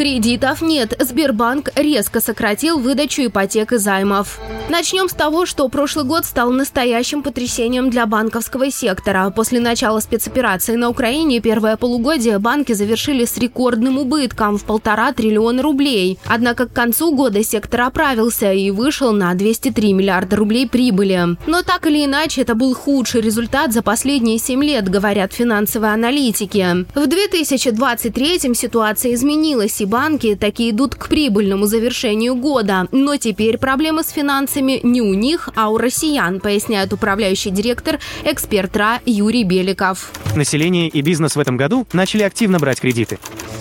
Кредитов нет. Сбербанк резко сократил выдачу ипотек и займов. Начнем с того, что прошлый год стал настоящим потрясением для банковского сектора. После начала спецоперации на Украине первое полугодие банки завершили с рекордным убытком в полтора триллиона рублей. Однако к концу года сектор оправился и вышел на 203 миллиарда рублей прибыли. Но так или иначе, это был худший результат за последние 7 лет, говорят финансовые аналитики. В 2023 ситуация изменилась, и банки такие идут к прибыльному завершению года. Но теперь проблемы с финансами не у них, а у россиян, поясняет управляющий директор эксперт РА Юрий Беликов. Население и бизнес в этом году начали активно брать кредиты.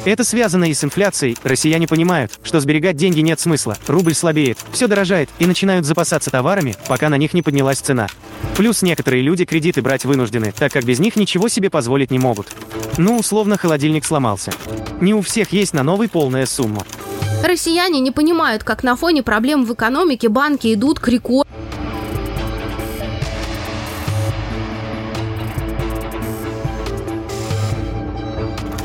Это связано и с инфляцией. Россияне понимают, что сберегать деньги нет смысла. Рубль слабеет, все дорожает и начинают запасаться товарами, пока на них не поднялась цена. Плюс некоторые люди кредиты брать вынуждены, так как без них ничего себе позволить не могут. Ну, условно, холодильник сломался. Не у всех есть на новый полная сумма. Россияне не понимают, как на фоне проблем в экономике банки идут к рекорду.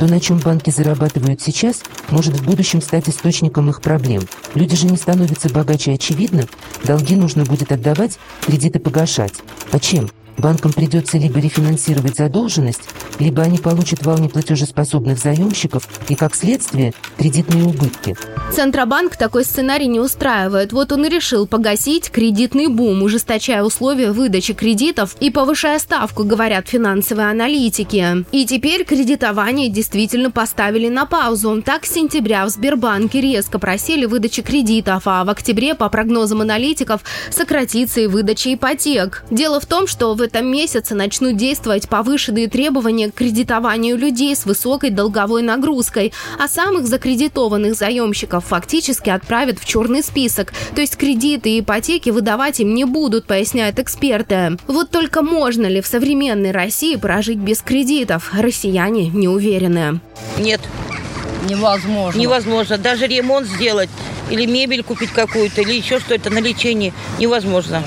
То, на чем банки зарабатывают сейчас, может в будущем стать источником их проблем. Люди же не становятся богаче очевидно. Долги нужно будет отдавать, кредиты погашать. А чем? Банкам придется либо рефинансировать задолженность, либо они получат вал неплатежеспособных заемщиков и, как следствие, кредитные убытки. Центробанк такой сценарий не устраивает. Вот он и решил погасить кредитный бум, ужесточая условия выдачи кредитов и повышая ставку, говорят финансовые аналитики. И теперь кредитование действительно поставили на паузу. Так, с сентября в Сбербанке резко просили выдачи кредитов, а в октябре, по прогнозам аналитиков, сократится и выдача ипотек. Дело в том, что в этом месяце начнут действовать повышенные требования к кредитованию людей с высокой долговой нагрузкой, а самых закредитованных заемщиков фактически отправят в черный список, то есть кредиты и ипотеки выдавать им не будут, поясняют эксперты. Вот только можно ли в современной России прожить без кредитов, россияне не уверены. Нет, Невозможно. невозможно. Даже ремонт сделать или мебель купить какую-то, или еще что-то на лечение невозможно.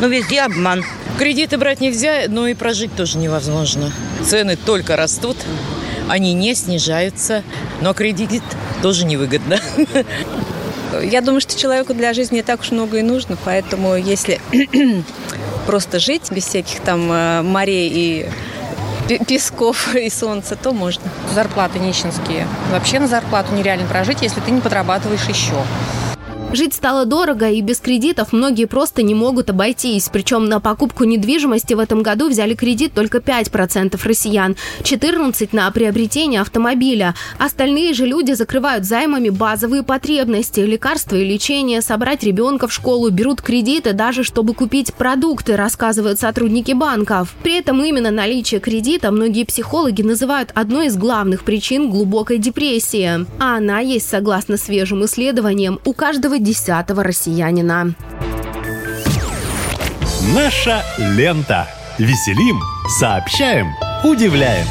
Но везде обман. Кредиты брать нельзя, но и прожить тоже невозможно. Цены только растут, они не снижаются, но кредит тоже невыгодно. Я думаю, что человеку для жизни не так уж много и нужно, поэтому если просто жить без всяких там э, морей и пе- песков и солнца, то можно. зарплаты нищенские. Вообще на зарплату нереально прожить, если ты не подрабатываешь еще. Жить стало дорого, и без кредитов многие просто не могут обойтись. Причем на покупку недвижимости в этом году взяли кредит только 5% россиян, 14% на приобретение автомобиля. Остальные же люди закрывают займами базовые потребности, лекарства и лечение, собрать ребенка в школу, берут кредиты даже чтобы купить продукты, рассказывают сотрудники банков. При этом именно наличие кредита многие психологи называют одной из главных причин глубокой депрессии. А она есть, согласно свежим исследованиям, у каждого десятого россиянина. Наша лента. Веселим, сообщаем, удивляем.